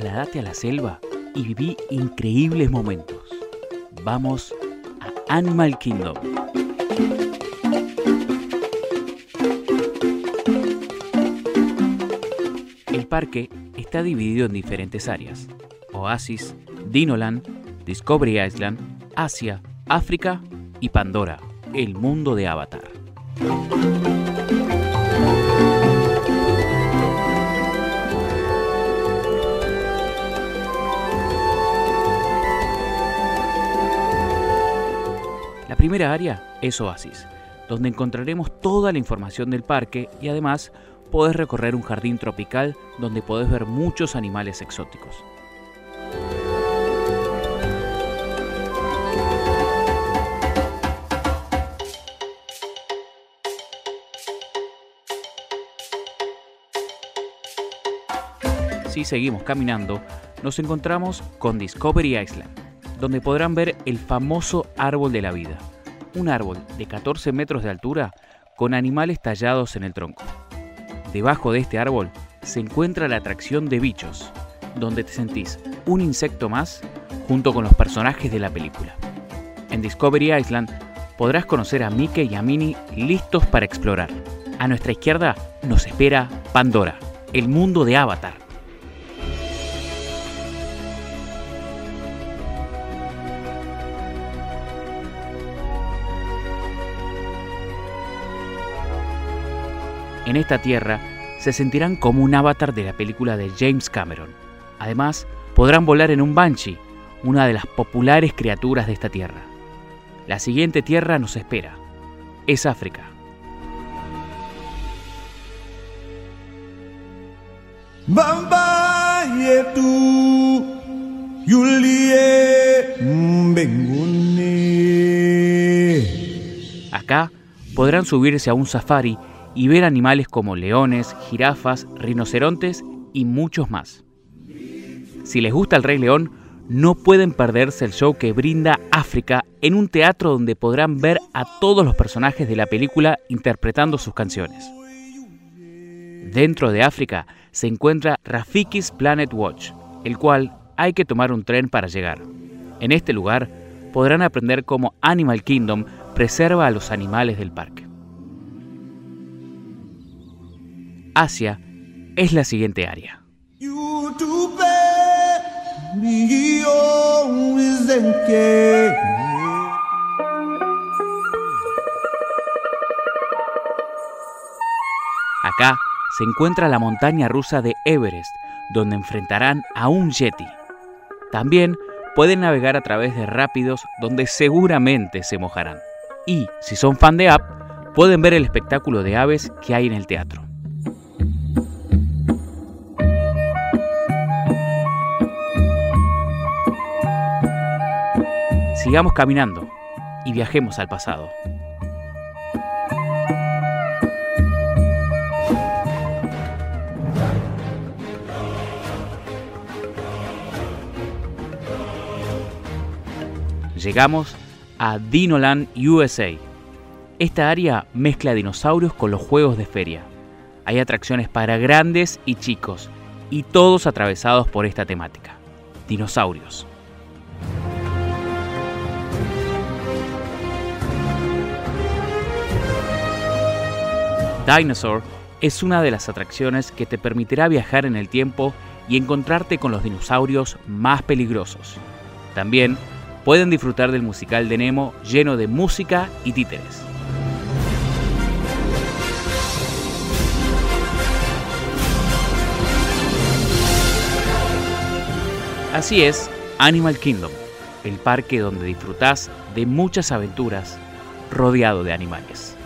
trasladate a la selva y viví increíbles momentos. Vamos a Animal Kingdom. El parque está dividido en diferentes áreas. Oasis, Dinoland, Discovery Island, Asia, África y Pandora, el mundo de Avatar. Primera área es Oasis, donde encontraremos toda la información del parque y además podés recorrer un jardín tropical donde podés ver muchos animales exóticos. Si seguimos caminando, nos encontramos con Discovery Island, donde podrán ver el famoso árbol de la vida, un árbol de 14 metros de altura con animales tallados en el tronco. Debajo de este árbol se encuentra la atracción de bichos, donde te sentís un insecto más junto con los personajes de la película. En Discovery Island podrás conocer a Mickey y a Minnie listos para explorar. A nuestra izquierda nos espera Pandora, el mundo de Avatar En esta tierra se sentirán como un avatar de la película de James Cameron. Además, podrán volar en un Banshee, una de las populares criaturas de esta tierra. La siguiente tierra nos espera. Es África. Acá podrán subirse a un safari y ver animales como leones, jirafas, rinocerontes y muchos más. Si les gusta el Rey León, no pueden perderse el show que brinda África en un teatro donde podrán ver a todos los personajes de la película interpretando sus canciones. Dentro de África se encuentra Rafiki's Planet Watch, el cual hay que tomar un tren para llegar. En este lugar podrán aprender cómo Animal Kingdom preserva a los animales del parque. Asia es la siguiente área. Acá se encuentra la montaña rusa de Everest, donde enfrentarán a un Yeti. También pueden navegar a través de rápidos donde seguramente se mojarán. Y, si son fan de App, pueden ver el espectáculo de aves que hay en el teatro. Sigamos caminando y viajemos al pasado. Llegamos a Dinoland USA. Esta área mezcla dinosaurios con los juegos de feria. Hay atracciones para grandes y chicos, y todos atravesados por esta temática. Dinosaurios. Dinosaur es una de las atracciones que te permitirá viajar en el tiempo y encontrarte con los dinosaurios más peligrosos. También pueden disfrutar del musical de Nemo lleno de música y títeres. Así es, Animal Kingdom, el parque donde disfrutás de muchas aventuras rodeado de animales.